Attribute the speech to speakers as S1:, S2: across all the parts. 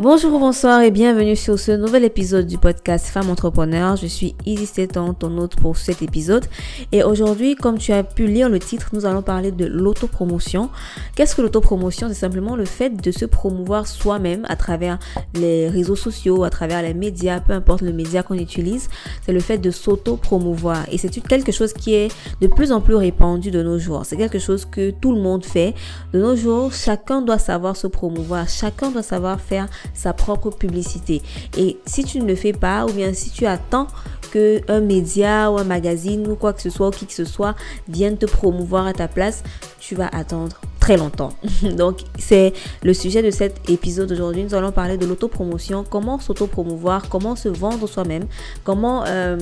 S1: Bonjour, bonsoir et bienvenue sur ce nouvel épisode du podcast Femme Entrepreneur. Je suis Isis Tétan, ton hôte pour cet épisode. Et aujourd'hui, comme tu as pu lire le titre, nous allons parler de l'autopromotion. Qu'est-ce que l'autopromotion? C'est simplement le fait de se promouvoir soi-même à travers les réseaux sociaux, à travers les médias, peu importe le média qu'on utilise. C'est le fait de s'auto-promouvoir. Et c'est quelque chose qui est de plus en plus répandu de nos jours. C'est quelque chose que tout le monde fait. De nos jours, chacun doit savoir se promouvoir. Chacun doit savoir faire sa propre publicité. Et si tu ne le fais pas, ou bien si tu attends que un média ou un magazine ou quoi que ce soit ou qui que ce soit vienne te promouvoir à ta place, tu vas attendre très longtemps. Donc, c'est le sujet de cet épisode aujourd'hui. Nous allons parler de l'autopromotion, comment s'autopromouvoir, comment se vendre soi-même, comment euh,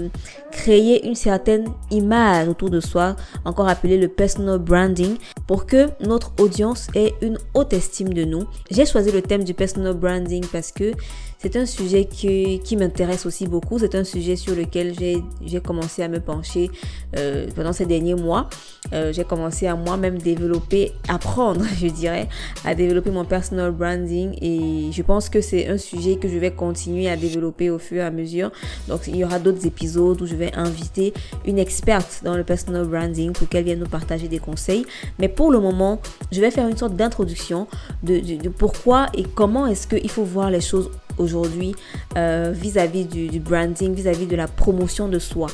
S1: créer une certaine image autour de soi, encore appelé le personal branding, pour que notre audience ait une haute estime de nous. J'ai choisi le thème du personal branding parce que c'est un sujet qui, m'intéresse aussi beaucoup. C'est un sujet sur lequel j'ai commencé à me pencher euh, pendant ces derniers mois. Euh, j'ai commencé à moi-même développer, apprendre, je dirais, à développer mon personal branding. Et je pense que c'est un sujet que je vais continuer à développer au fur et à mesure. Donc, il y aura d'autres épisodes où je vais inviter une experte dans le personal branding pour qu'elle vienne nous partager des conseils. Mais pour le moment, je vais faire une sorte d'introduction de, pourquoi et comment est-ce qu'il faut voir les choses aujourd'hui euh, vis-à-vis du, branding, vis-à-vis de la promotion de soi.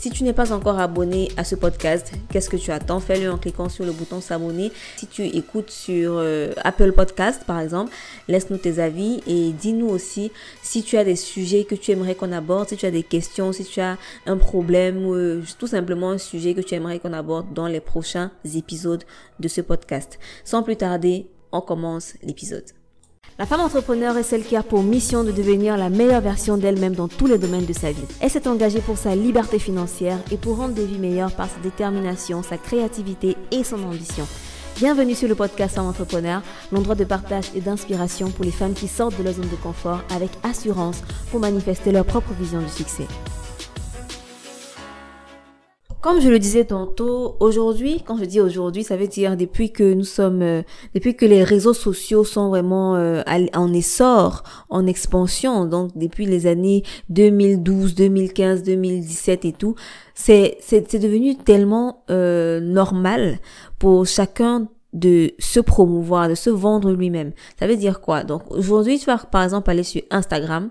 S1: Si tu n'es pas encore abonné à ce podcast, qu'est-ce que tu attends? Fais-le en cliquant sur le bouton s'abonner. Si tu écoutes sur euh, Apple Podcast, par exemple, laisse-nous tes avis et dis-nous aussi si tu as des sujets que tu aimerais qu'on aborde, si tu as des questions, si tu as un problème euh, tout simplement un sujet que tu aimerais qu'on aborde dans les prochains épisodes de ce podcast. Sans plus tarder, on commence l'épisode. La femme entrepreneur est celle qui a pour mission de devenir la meilleure version d'elle-même dans tous les domaines de sa vie. Elle s'est engagée pour sa liberté financière et pour rendre des vies meilleures par sa détermination, sa créativité et son ambition. Bienvenue sur le podcast Femme Entrepreneur, l'endroit de partage et d'inspiration pour les femmes qui sortent de leur zone de confort avec assurance pour manifester leur propre vision du succès. Comme je le disais tantôt, aujourd'hui, quand je dis aujourd'hui, ça veut dire depuis que nous sommes, euh, depuis que les réseaux sociaux sont vraiment euh, en essor, en expansion, donc depuis les années 2012, 2015, 2017 et tout, c'est c'est devenu tellement euh, normal pour chacun de se promouvoir, de se vendre lui-même. Ça veut dire quoi? Donc aujourd'hui, tu vas par exemple aller sur Instagram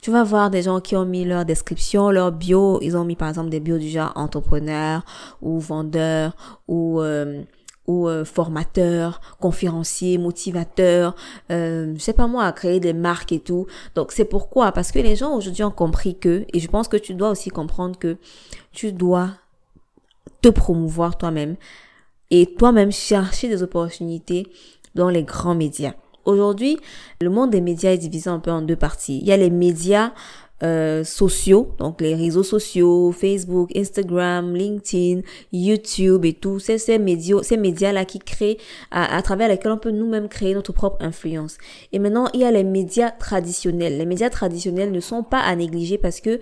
S1: tu vas voir des gens qui ont mis leur description, leur bio. Ils ont mis par exemple des bios du genre entrepreneur ou vendeur ou euh, ou euh, formateur, conférencier, motivateur, euh, je sais pas moi, à créer des marques et tout. Donc c'est pourquoi? Parce que les gens aujourd'hui ont compris que, et je pense que tu dois aussi comprendre que tu dois te promouvoir toi-même et toi-même chercher des opportunités dans les grands médias. Aujourd'hui, le monde des médias est divisé un peu en deux parties. Il y a les médias euh, sociaux, donc les réseaux sociaux, Facebook, Instagram, LinkedIn, YouTube et tout, c'est ces médias, ces médias-là qui créent, à, travers lesquels on peut nous-mêmes créer notre propre influence. Et maintenant, il y a les médias traditionnels. Les médias traditionnels ne sont pas à négliger parce que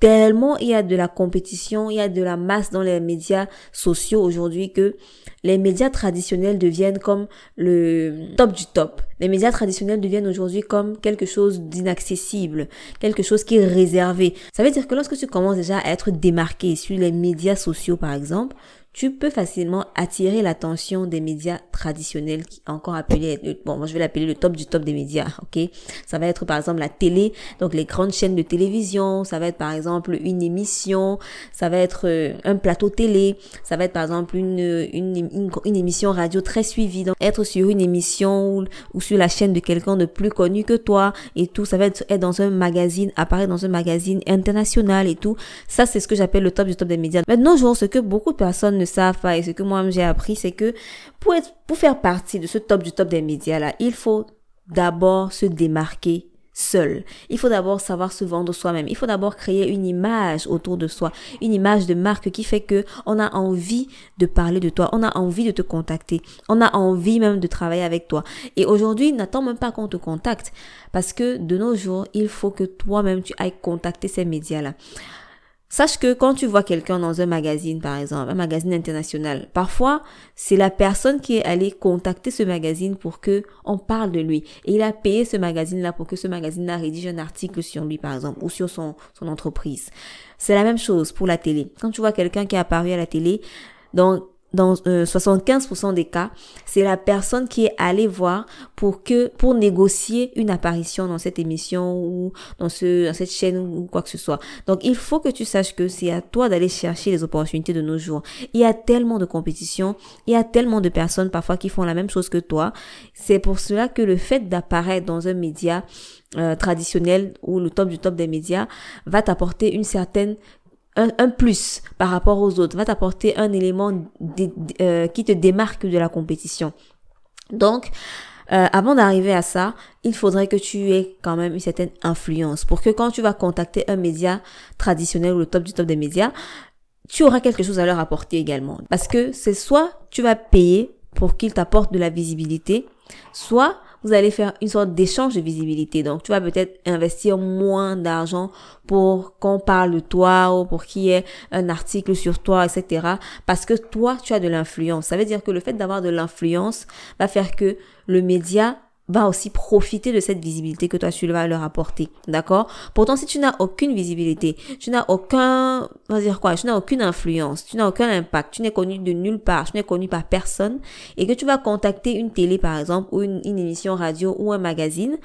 S1: tellement il y a de la compétition, il y a de la masse dans les médias sociaux aujourd'hui que les médias traditionnels deviennent comme le top du top. Les médias traditionnels deviennent aujourd'hui comme quelque chose d'inaccessible, quelque chose qui est réservé. Ça veut dire que lorsque tu commences déjà à être démarqué sur les médias sociaux par exemple, tu peux facilement attirer l'attention des médias traditionnels, qui encore appelé, bon, moi je vais l'appeler le top du top des médias, ok? Ça va être par exemple la télé, donc les grandes chaînes de télévision, ça va être par exemple une émission, ça va être euh, un plateau télé, ça va être par exemple une, une, une, émission radio très suivie, donc être sur une émission ou, sur la chaîne de quelqu'un de plus connu que toi et tout, ça va être, être dans un magazine, apparaître dans un magazine international et tout. Ça, c'est ce que j'appelle le top du top des médias. Maintenant, je ce que beaucoup de personnes ne savent pas et ce que moi j'ai appris, c'est que pour pour faire partie de ce top du top des médias là, il faut d'abord se démarquer seul. Il faut d'abord savoir se vendre soi-même. Il faut d'abord créer une image autour de soi, une image de marque qui fait que on a envie de parler de toi, on a envie de te contacter, on a envie même de travailler avec toi. Et aujourd'hui, n'attends même pas qu'on te contacte parce que de nos jours, il faut que toi-même tu ailles contacter ces médias-là. Sache que quand tu vois quelqu'un dans un magazine, par exemple, un magazine international, parfois, c'est la personne qui est allée contacter ce magazine pour que on parle de lui. Et il a payé ce magazine-là pour que ce magazine-là rédige un article sur lui, par exemple, ou sur son, son entreprise. C'est la même chose pour la télé. Quand tu vois quelqu'un qui est apparu à la télé, donc dans 75% euh, des cas, c'est la personne qui est allée voir pour que pour négocier une apparition dans cette émission ou dans ce cette chaîne ou quoi que ce soit. Donc il faut que tu saches que c'est à toi d'aller chercher les opportunités de nos jours. Il y a tellement de compétition, il y a tellement de personnes parfois qui font la même chose que toi. C'est pour cela que le fait d'apparaître dans un média euh, traditionnel ou le top du top des médias va t'apporter une certaine un, plus par rapport aux autres, va t'apporter un élément euh, qui te démarque de la compétition. Donc, euh, avant d'arriver à ça, il faudrait que tu aies quand même une certaine influence pour que quand tu vas contacter un média traditionnel ou le top du top des médias, tu auras quelque chose à leur apporter également. Parce que c'est soit tu vas payer pour qu'ils t'apportent de la visibilité, soit vous allez faire une sorte d'échange de visibilité. Donc, tu vas peut-être investir moins d'argent pour qu'on parle de toi ou pour qu'il y ait un article sur toi, etc. Parce que toi, tu as de l'influence. Ça veut dire que le fait d'avoir de l'influence va faire que le média va aussi profiter de cette visibilité que toi tu vas leur apporter. D'accord? Pourtant, si tu n'as aucune visibilité, tu n'as aucun, on va dire quoi, tu n'as aucune influence, tu n'as aucun impact, tu n'es connu de nulle part, tu n'es connu par personne, et que tu vas contacter une télé par exemple, ou une, une émission radio ou un magazine,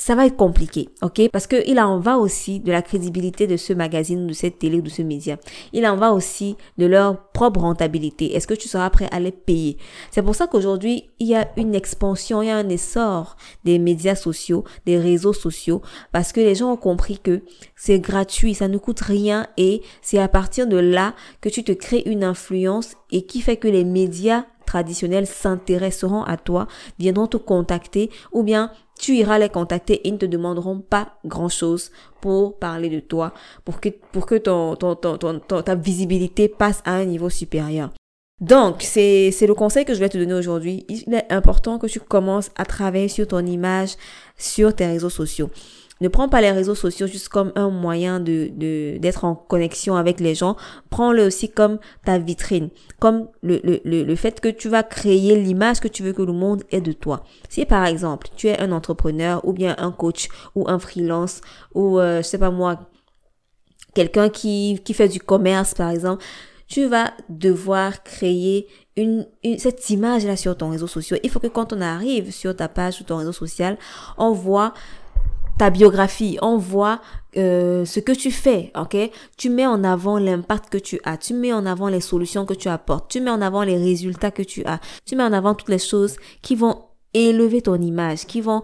S1: ça va être compliqué, ok? Parce que il en va aussi de la crédibilité de ce magazine, de cette télé, de ce média. Il en va aussi de leur propre rentabilité. Est-ce que tu seras prêt à les payer? C'est pour ça qu'aujourd'hui, il y a une expansion, il y a un essor des médias sociaux, des réseaux sociaux, parce que les gens ont compris que c'est gratuit, ça ne coûte rien et c'est à partir de là que tu te crées une influence et qui fait que les médias traditionnels s'intéresseront à toi, viendront te contacter ou bien tu iras les contacter et ils ne te demanderont pas grand chose pour parler de toi, pour que, pour que ton, ton, ton, ton ta visibilité passe à un niveau supérieur. Donc, c'est le conseil que je vais te donner aujourd'hui. Il est important que tu commences à travailler sur ton image sur tes réseaux sociaux. Ne prends pas les réseaux sociaux juste comme un moyen de, d'être en connexion avec les gens. Prends-le aussi comme ta vitrine, comme le, le, le, fait que tu vas créer l'image que tu veux que le monde ait de toi. Si par exemple tu es un entrepreneur ou bien un coach ou un freelance ou euh, je sais pas moi quelqu'un qui qui fait du commerce par exemple, tu vas devoir créer une, une, cette image là sur ton réseau social. Il faut que quand on arrive sur ta page ou ton réseau social, on voit ta biographie, on voit euh, ce que tu fais, ok? Tu mets en avant l'impact que tu as, tu mets en avant les solutions que tu apportes, tu mets en avant les résultats que tu as, tu mets en avant toutes les choses qui vont élever ton image, qui vont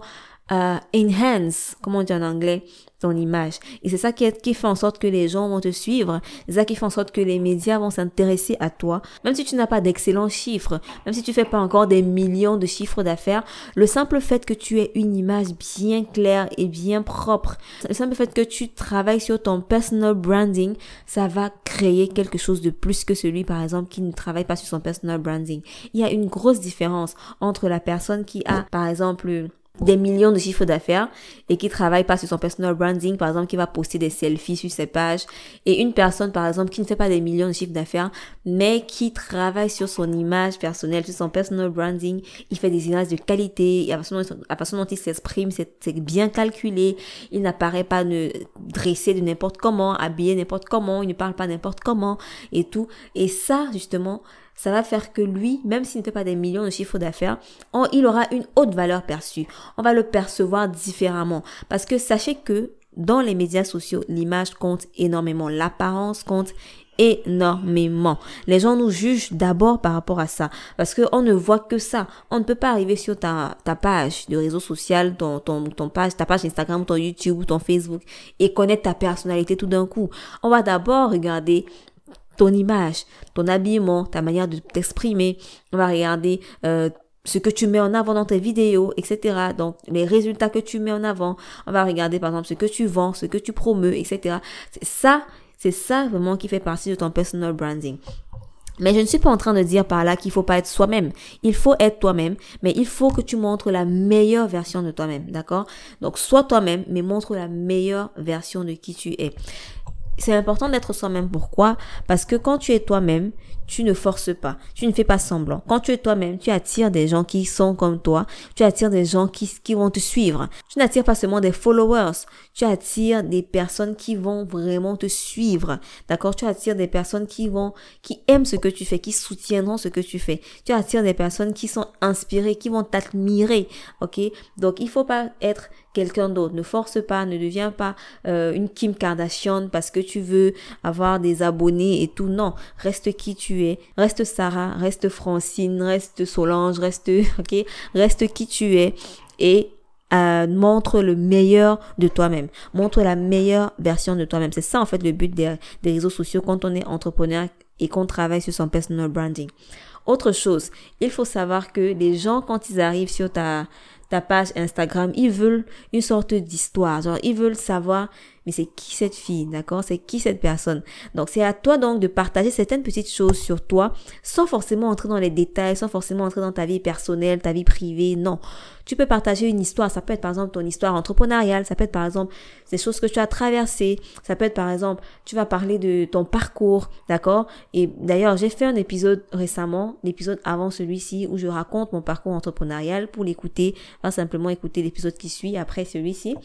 S1: euh, enhance, comment on dit en anglais, ton image. Et c'est ça qui, fait en sorte que les gens vont te suivre. C'est ça qui fait en sorte que les médias vont s'intéresser à toi. Même si tu n'as pas d'excellents chiffres, même si tu fais pas encore des millions de chiffres d'affaires, le simple fait que tu aies une image bien claire et bien propre, le simple fait que tu travailles sur ton personal branding, ça va créer quelque chose de plus que celui, par exemple, qui ne travaille pas sur son personal branding. Il y a une grosse différence entre la personne qui a, par exemple, des millions de chiffres d'affaires et qui travaille pas sur son personal branding, par exemple, qui va poster des selfies sur ses pages, et une personne, par exemple, qui ne fait pas des millions de chiffres d'affaires, mais qui travaille sur son image personnelle, sur son personal branding, il fait des images de qualité, la façon dont, la façon dont il s'exprime, c'est bien calculé, il n'apparaît pas ne, dressé de n'importe comment, habillé n'importe comment, il ne parle pas n'importe comment, et tout. Et ça, justement, ça va faire que lui, même s'il ne fait pas des millions de chiffres d'affaires, il aura une haute valeur perçue. On va le percevoir différemment. Parce que sachez que dans les médias sociaux, l'image compte énormément. L'apparence compte énormément. Les gens nous jugent d'abord par rapport à ça parce qu'on ne voit que ça. On ne peut pas arriver sur ta, page de réseau social, ton, ton, ton page, ta page Instagram, ton YouTube, ton Facebook et connaître ta personnalité tout d'un coup. On va d'abord regarder ton image, ton habillement, ta manière de t'exprimer. On va regarder euh, ce que tu mets en avant dans tes vidéos, etc. Donc, les résultats que tu mets en avant. On va regarder, par exemple, ce que tu vends, ce que tu promeus, etc. C'est ça, c'est ça vraiment qui fait partie de ton personal branding. Mais je ne suis pas en train de dire par là qu'il faut pas être soi-même. Il faut être toi-même, mais il faut que tu montres la meilleure version de toi-même, d'accord? Donc sois toi-même, mais montre la meilleure version de qui tu es. C'est important d'être soi-même. Pourquoi? Parce que quand tu es toi-même, tu ne forces pas, tu ne fais pas semblant. Quand tu es toi-même, tu attires des gens qui sont comme toi, tu attires des gens qui, vont te suivre. Tu n'attires pas seulement des followers, tu attires des personnes qui vont vraiment te suivre. D'accord? Tu attires des personnes qui vont, qui aiment ce que tu fais, qui soutiendront ce que tu fais. Tu attires des personnes qui sont inspirées, qui vont t'admirer. Ok? Donc il faut pas être quelqu'un d'autre. Ne force pas, ne deviens pas euh, une Kim Kardashian parce que tu veux avoir des abonnés et tout. Non, reste qui tu es. Reste Sarah, reste Francine, reste Solange, reste, ok, reste qui tu es et euh, montre le meilleur de toi-même. Montre la meilleure version de toi-même. C'est ça en fait le but des, des réseaux sociaux quand on est entrepreneur et qu'on travaille sur son personal branding. Autre chose, il faut savoir que les gens quand ils arrivent sur ta ta page Instagram, ils veulent une sorte d'histoire. Genre, ils veulent savoir mais c'est qui cette fille, d'accord? C'est qui cette personne? Donc c'est à toi donc de partager certaines petites choses sur toi sans forcément entrer dans les détails, sans forcément entrer dans ta vie personnelle, ta vie privée, non. Tu peux partager une histoire, ça peut être par exemple ton histoire entrepreneuriale, ça peut être par exemple des choses que tu as traversées, ça peut être par exemple tu vas parler de ton parcours, d'accord? Et d'ailleurs, j'ai fait un épisode récemment, l'épisode avant celui-ci où je raconte mon parcours entrepreneurial. Pour l'écouter, pas simplement écouter l'épisode qui suit après celui-ci.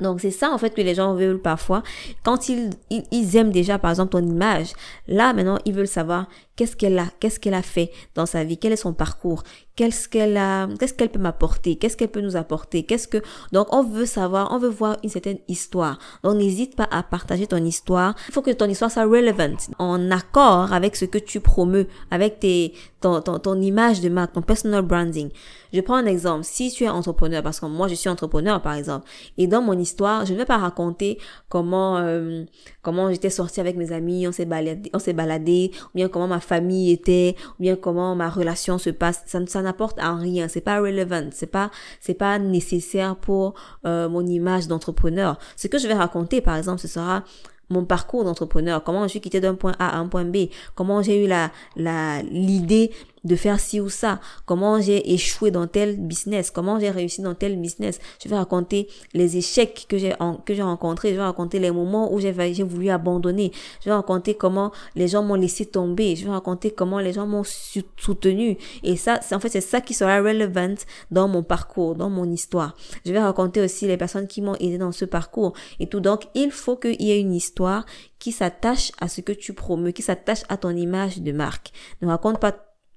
S1: Donc c'est ça en fait que les gens veulent parfois. Quand ils, ils, aiment déjà par exemple ton image, là maintenant ils veulent savoir qu'est-ce qu'elle a, qu'est-ce qu'elle a fait dans sa vie, quel est son parcours, qu'est-ce qu'elle a, qu'est-ce qu'elle peut m'apporter, qu'est-ce qu'elle peut nous apporter, qu'est-ce que donc on veut savoir, on veut voir une certaine histoire. Donc n'hésite pas à partager ton histoire. Il faut que ton histoire soit relevant, en accord avec ce que tu promeus, avec tes ton, ton, ton image de marque, ton personal branding. Je prends un exemple. Si tu es entrepreneur, parce que moi je suis entrepreneur par exemple, et dans mon histoire, je ne vais pas raconter comment euh, comment j'étais sortie avec mes amis, on s'est baladé, on s'est baladé, ou bien comment ma famille était, ou bien comment ma relation se passe. Ça, ça n'apporte à rien. C'est pas relevant. C'est pas, c'est pas nécessaire pour euh, mon image d'entrepreneur. Ce que je vais raconter, par exemple, ce sera mon parcours d'entrepreneur, comment je suis quitté d'un point A à un point B, comment j'ai eu la, la, l'idée de faire ci ou ça, comment j'ai échoué dans tel business, comment j'ai réussi dans tel business? Je vais raconter les échecs que j'ai que j'ai rencontrés, je vais raconter les moments où j'ai voulu abandonner, je vais raconter comment les gens m'ont laissé tomber, je vais raconter comment les gens m'ont soutenu. Et ça c'est en fait c'est ça qui sera relevant dans mon parcours, dans mon histoire. Je vais raconter aussi les personnes qui m'ont aidé dans ce parcours et tout. Donc il faut qu'il y ait une histoire qui s'attache à ce que tu promeus, qui s'attache à ton image de marque. Ne raconte pas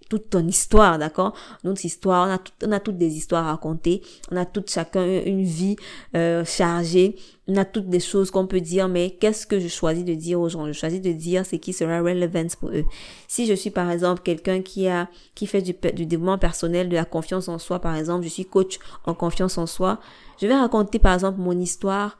S1: toute ton histoire, d'accord? Notre histoire, on a, on a toutes des histoires à raconter, on a toutes chacun une vie euh, chargée, on a toutes des choses qu'on peut dire, mais qu'est-ce que je choisis de dire aux gens? Je choisis de dire ce qui sera relevant pour eux. Si je suis par exemple quelqu'un qui a qui fait du, du développement personnel, de la confiance en soi, par exemple, je suis coach en confiance en soi, je vais raconter par exemple mon histoire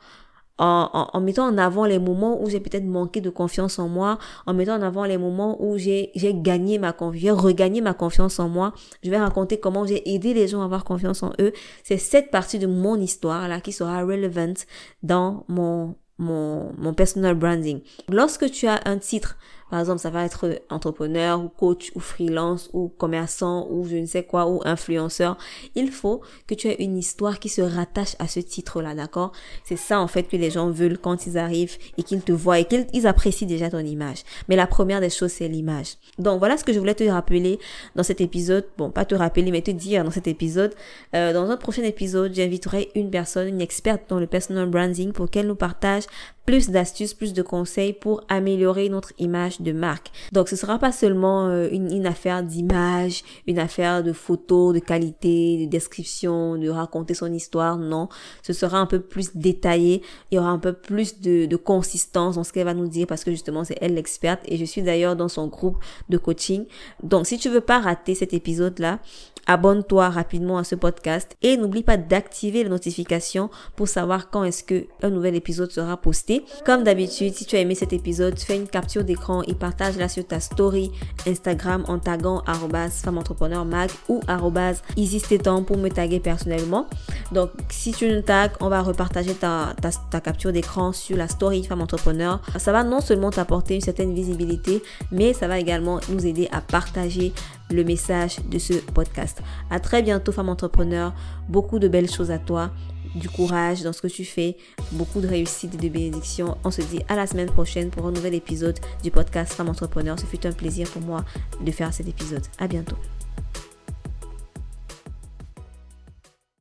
S1: en, en, mettant en avant les moments où j'ai peut-être manqué de confiance en moi, en mettant en avant les moments où j'ai j'ai gagné ma confiance, j'ai regagné ma confiance en moi. Je vais raconter comment j'ai aidé les gens à avoir confiance en eux. C'est cette partie de mon histoire là qui sera relevant dans mon mon, mon personal branding. Lorsque tu as un titre, par exemple, ça va être entrepreneur ou coach ou freelance ou commerçant ou je ne sais quoi ou influenceur, il faut que tu aies une histoire qui se rattache à ce titre-là, d'accord? C'est ça en fait que les gens veulent quand ils arrivent et qu'ils te voient et qu'ils apprécient déjà ton image. Mais la première des choses, c'est l'image. Donc voilà ce que je voulais te rappeler dans cet épisode. Bon, pas te rappeler, mais te dire dans cet épisode. Euh, dans un prochain épisode, j'inviterai une personne, une experte dans le personal branding pour qu'elle nous partage plus d'astuces, plus de conseils pour améliorer notre image de marque. Donc ce sera pas seulement euh, une, affaire d'image, une affaire de photos, de qualité, de description, de raconter son histoire, non. Ce sera un peu plus détaillé, il y aura un peu plus de, de consistance dans ce qu'elle va nous dire parce que justement c'est elle l'experte et je suis d'ailleurs dans son groupe de coaching. Donc si tu veux pas rater cet épisode là, abonne-toi rapidement à ce podcast et n'oublie pas d'activer les notifications pour savoir quand est-ce que un nouvel épisode sera posté. Comme d'habitude, si tu as aimé cet épisode, fais une capture d'écran et partage-la sur ta story Instagram en taguant femme entrepreneur mag ou temps pour me taguer personnellement. Donc, si tu nous tags, on va repartager ta, ta, ta capture d'écran sur la story femme entrepreneur. Ça va non seulement t'apporter une certaine visibilité, mais ça va également nous aider à partager le message de ce podcast. À très bientôt, femme entrepreneur. Beaucoup de belles choses à toi. Du courage dans ce que tu fais, beaucoup de réussite et de bénédictions. On se dit à la semaine prochaine pour un nouvel épisode du podcast Femme Entrepreneur. Ce fut un plaisir pour moi de faire cet épisode. À bientôt.